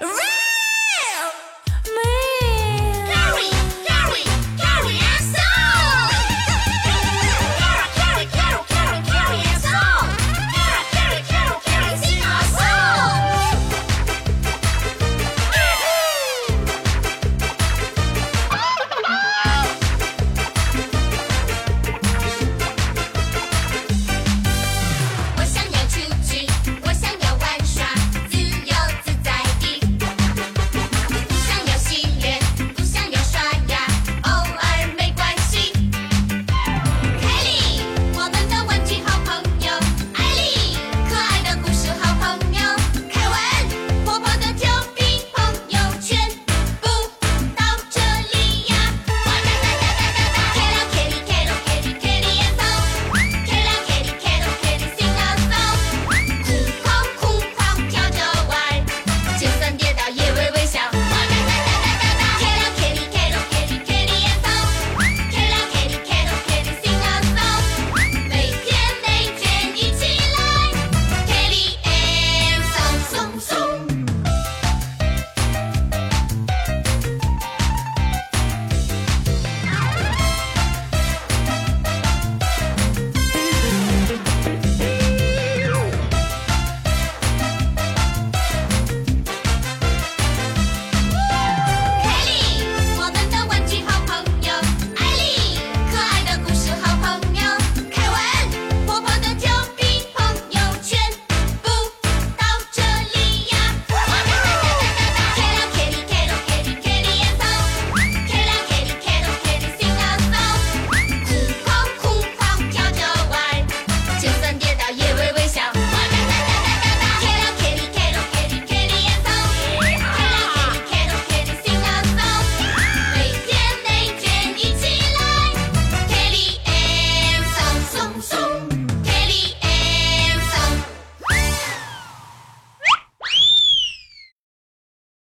Run!